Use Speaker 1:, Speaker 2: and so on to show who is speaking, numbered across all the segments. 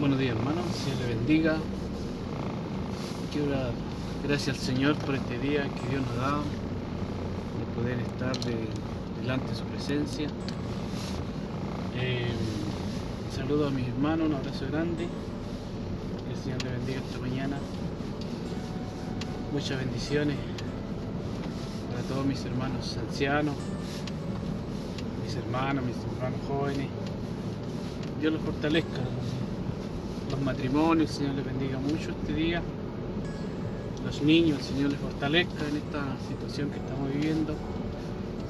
Speaker 1: Buenos días hermanos, Señor le bendiga. Quiero dar gracias al Señor por este día que Dios nos ha dado, de poder estar de- delante de su presencia. Eh, saludo a mis hermanos, un abrazo grande. Que el Señor le bendiga esta mañana. Muchas bendiciones para todos mis hermanos ancianos, mis hermanos, mis hermanos jóvenes. Dios los fortalezca. Los matrimonios, el Señor les bendiga mucho este día. Los niños, el Señor les fortalezca en esta situación que estamos viviendo,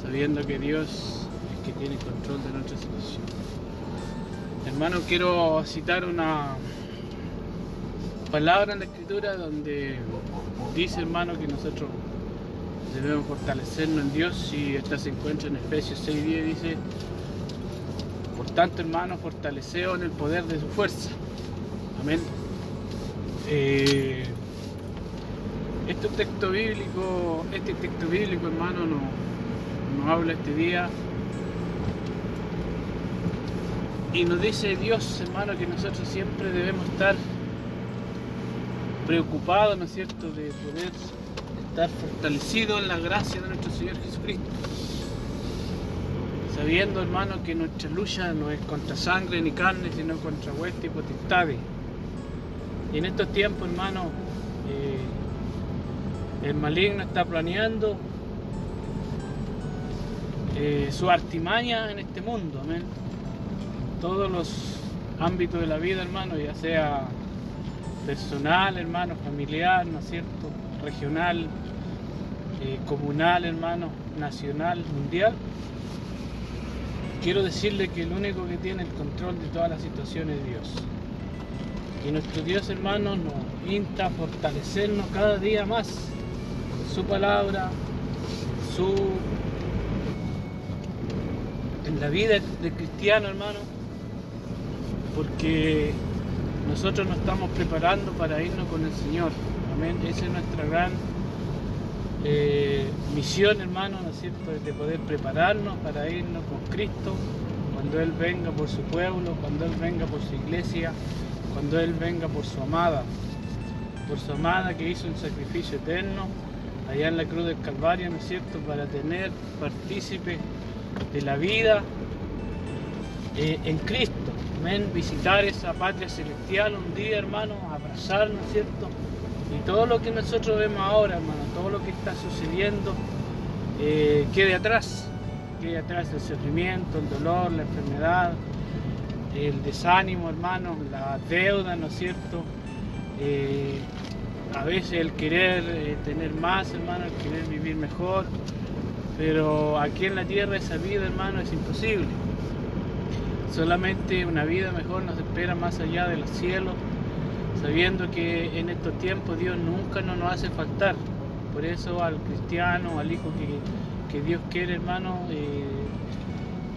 Speaker 1: sabiendo que Dios es que tiene control de nuestra situación. Hermano, quiero citar una palabra en la escritura donde dice, hermano, que nosotros debemos fortalecernos en Dios y esta se encuentra en Efesios 6.10, dice, por tanto, hermano, fortaleceos en el poder de su fuerza. Amén. Eh, este texto bíblico, este texto bíblico, hermano, nos, nos habla este día y nos dice Dios, hermano, que nosotros siempre debemos estar preocupados, ¿no es cierto?, de poder estar fortalecidos en la gracia de nuestro Señor Jesucristo sabiendo, hermano, que nuestra lucha no es contra sangre ni carne, sino contra huestes y potestades. Y en estos tiempos, hermano, eh, el maligno está planeando eh, su artimaña en este mundo, todos los ámbitos de la vida, hermano, ya sea personal, hermano, familiar, ¿no es cierto? Regional, eh, comunal, hermano, nacional, mundial quiero decirle que el único que tiene el control de todas las situaciones es Dios. Que nuestro Dios, hermano, nos insta a fortalecernos cada día más en su palabra, su en la vida del cristiano, hermano, porque nosotros nos estamos preparando para irnos con el Señor. Amén. Esa es nuestra gran eh, misión, hermano, ¿no es cierto?, de poder prepararnos para irnos con Cristo cuando Él venga por su pueblo, cuando Él venga por su iglesia, cuando Él venga por su amada, por su amada que hizo un sacrificio eterno allá en la cruz del Calvario, ¿no es cierto?, para tener partícipe de la vida eh, en Cristo. Amén. Visitar esa patria celestial un día, hermano, abrazar, ¿no es cierto? Y todo lo que nosotros vemos ahora, hermano, todo lo que está sucediendo, eh, quede atrás. Quede atrás el sufrimiento, el dolor, la enfermedad, el desánimo, hermano, la deuda, ¿no es cierto? Eh, a veces el querer eh, tener más, hermano, el querer vivir mejor, pero aquí en la tierra esa vida, hermano, es imposible. Solamente una vida mejor nos espera más allá de los cielos sabiendo que en estos tiempos Dios nunca nos, nos hace faltar. Por eso al cristiano, al hijo que, que Dios quiere, hermano, eh,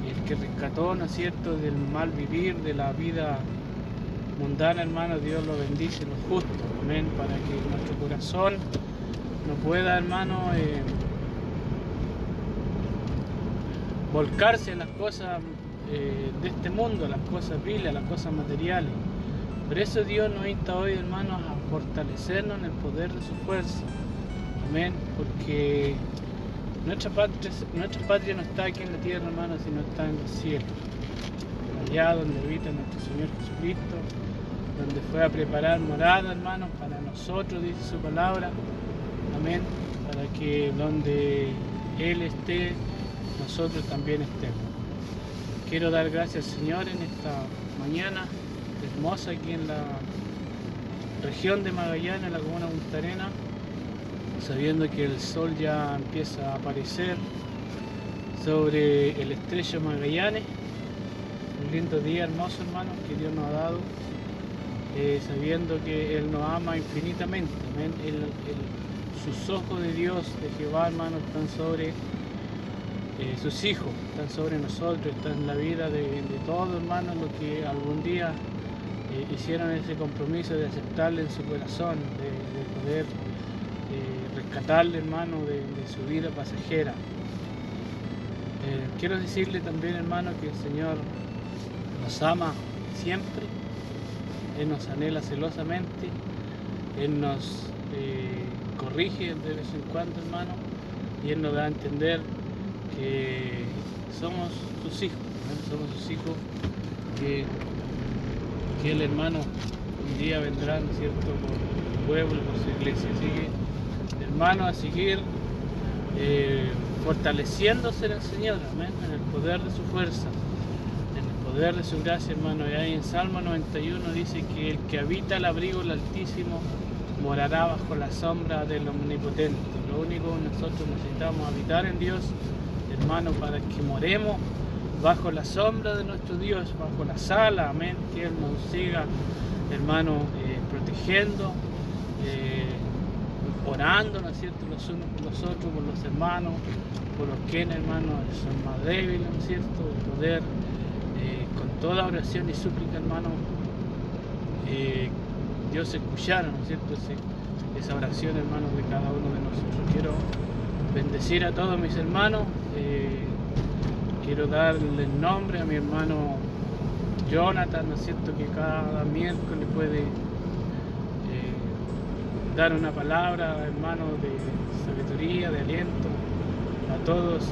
Speaker 1: el que rescató, ¿no es cierto?, del mal vivir, de la vida mundana, hermano, Dios lo bendice, lo justo, amén, para que nuestro corazón no pueda, hermano, eh, volcarse en las cosas eh, de este mundo, las cosas viles, las cosas materiales. Por eso Dios nos insta hoy, hermanos, a fortalecernos en el poder de su fuerza. Amén. Porque nuestra patria, no está aquí en la tierra, hermanos, sino está en el cielo. Allá donde habita nuestro Señor Jesucristo, donde fue a preparar morada, hermanos, para nosotros, dice su palabra. Amén. Para que donde Él esté, nosotros también estemos. Quiero dar gracias al Señor en esta mañana hermosa aquí en la región de Magallanes, en la comuna Punta Arena, sabiendo que el sol ya empieza a aparecer sobre el estrecho Magallanes. Un lindo día hermoso, hermanos, que Dios nos ha dado, eh, sabiendo que Él nos ama infinitamente. El- sus ojos de Dios, de Jehová, hermanos, están sobre eh, sus hijos, están sobre nosotros, están en la vida de, todos, hermanos, los que algún día eh, hicieron ese compromiso de aceptarle en su corazón, de, de poder rescatarle, hermano, de, su vida pasajera. Eh, quiero decirle también, hermano, que el Señor nos ama siempre, Él nos anhela celosamente, Él nos eh, corrige de vez en cuando, hermano, y Él nos da a entender que somos sus hijos, somos sus hijos que, que el hermano un día vendrá, cierto?, por el pueblo, por su iglesia. Así hermano, a seguir eh, fortaleciéndose en el Señor, amén, en el poder de su fuerza, en el poder de su gracia, hermano. Y ahí en Salmo 91 dice que el que habita el abrigo del Altísimo morará bajo la sombra del Omnipotente. Lo único que nosotros necesitamos habitar en Dios, hermano, para que moremos bajo la sombra de nuestro Dios, bajo la sala, amén, que Él nos siga, hermano, eh, protegiendo, eh, orando, ¿no es cierto?, los unos por los otros, por los hermanos, por los que, hermano, son más débiles, ¿no es cierto?, poder, eh, con toda oración y súplica, hermano, Dios escuchara, ¿no es cierto?, esa oración, hermano, de cada uno de nosotros. Quiero bendecir a todos mis hermanos. Quiero darle el nombre a mi hermano Jonathan, ¿no es cierto? Que cada miércoles puede eh, dar una palabra, hermano, de sabiduría, de aliento a todos,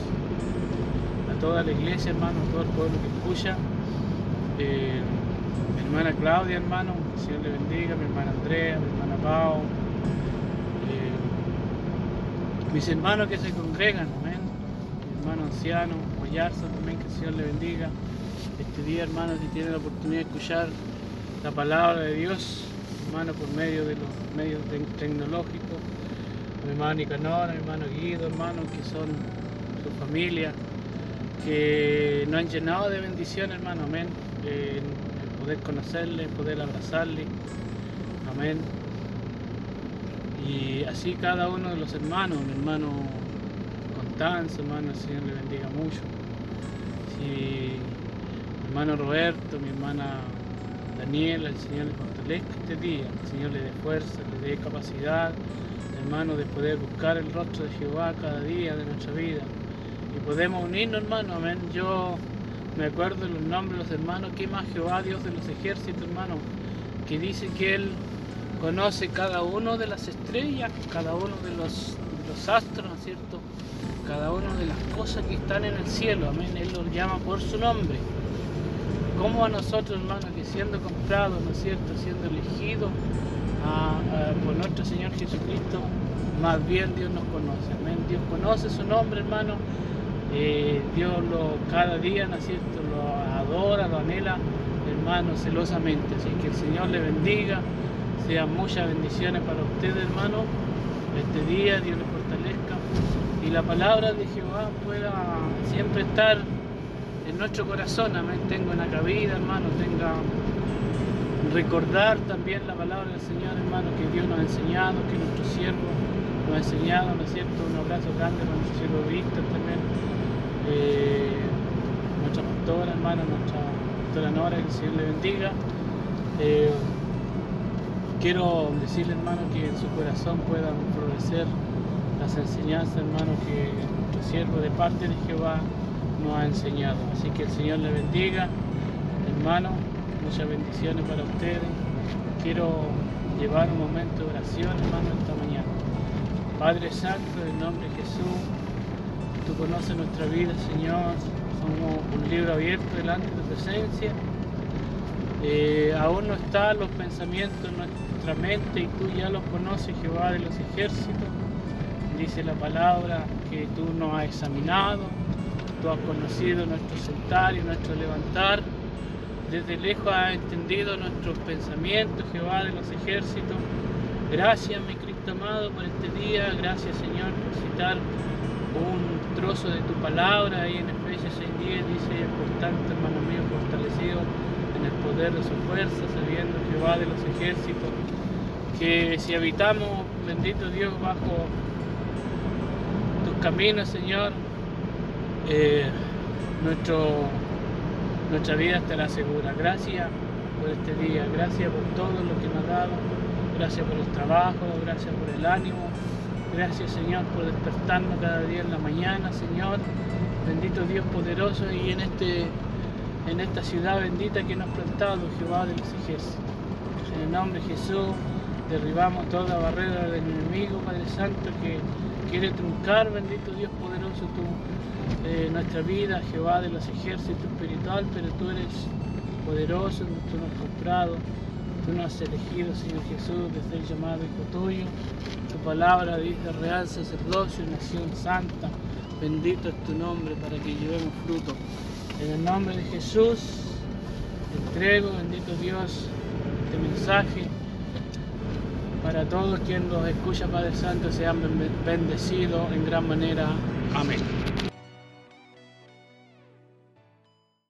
Speaker 1: a toda la iglesia, hermano, a todo el pueblo que escucha. Eh, mi hermana Claudia, hermano, que el Señor le bendiga, mi hermana Andrea, mi hermana Pau, eh, mis hermanos que se congregan, amén, mi hermano anciano, también, que el Señor le bendiga. Este día, hermano, si tiene la oportunidad de escuchar la palabra de Dios, hermano, por medio de los medios tecnológicos, mi hermano Nicanor, mi hermano Guido, hermano, que son su familia, que nos han llenado de bendición, hermano, amén. el poder conocerle, poder abrazarle, amén. Y así cada uno de los hermanos, mi hermano Constanza, hermano, el Señor le bendiga mucho mi hermano Roberto, mi hermana Daniela, el Señor le fortalezca este día, el Señor le dé fuerza, le dé capacidad, hermano, de poder buscar el rostro de Jehová cada día de nuestra vida. Y podemos unirnos, hermano, amén. Yo me acuerdo los nombres de los hermanos, que más Jehová, Dios de los ejércitos, hermano, que dice que Él conoce cada uno de las estrellas, cada uno de los, los astros, ¿no es cierto? cada una de las cosas que están en el cielo, amén, Él los llama por su nombre. Como a nosotros, hermanos, que siendo comprados, ¿no es cierto?, siendo elegidos por nuestro Señor Jesucristo, más bien Dios nos conoce, amén. Dios conoce su nombre, hermano. Eh, Dios lo cada día, ¿no es cierto?, lo adora, lo anhela, hermano, celosamente. Así que el Señor le bendiga, sean muchas bendiciones para ustedes, hermano. Este día Dios les fortalezca y la palabra de Jehová pueda siempre estar en nuestro corazón, amén, tengo en la cabida, hermano, tenga recordar también la palabra del Señor, hermano, que Dios nos ha enseñado, que nuestro siervo nos ha enseñado, ¿no es cierto? Un abrazo grande para nuestro siervo Víctor también, eh, nuestra pastora, hermano, nuestra pastora Nora, que el Señor le bendiga. Eh, quiero decirle, hermano, que en su corazón pueda florecer las enseñanzas, hermano, que nuestro siervo de parte de Jehová nos ha enseñado. Así que el Señor le bendiga, hermano, muchas bendiciones para ustedes. Quiero llevar un momento de oración, hermano, esta mañana. Padre Santo, en nombre de Jesús, tú conoces nuestra vida, Señor. Somos un libro abierto delante de tu presencia. Eh, aún no están los pensamientos en nuestra mente y tú ya los conoces, Jehová de los ejércitos dice la palabra que tú nos has examinado, tú has conocido nuestro sentar y nuestro levantar, desde lejos has entendido nuestros pensamientos, Jehová de los ejércitos. Gracias, mi Cristo amado, por este día, gracias Señor por citar un trozo de tu palabra ahí en Efesios 6.10 dice, por tanto, hermano mío, fortalecido en el poder de su fuerza, sabiendo Jehová de los ejércitos, que si habitamos, bendito Dios, bajo camino, Señor, eh, nuestra vida estará segura. Gracias por este día, gracias por todo lo que nos ha dado, gracias por el trabajo, gracias por el ánimo, gracias Señor por despertarnos cada día en la mañana, Señor. Bendito Dios poderoso y en, este, en esta ciudad bendita que nos ha plantado Jehová de los ejércitos. En el nombre de Jesús derribamos toda barrera del enemigo, Padre Santo, que quiere truncar, bendito Dios poderoso, tú, eh, nuestra vida, Jehová de los ejércitos espiritual, pero tú eres poderoso, tú nos has comprado, tú nos has elegido, Señor Jesús, desde el llamado Hijo tuyo. Tu palabra dice real sacerdocio, nación santa. Bendito es tu nombre para que llevemos fruto. En el nombre de Jesús, entrego, bendito Dios, este mensaje para todos quienes los escucha, Padre Santo, sean bendecidos en gran manera. Amén.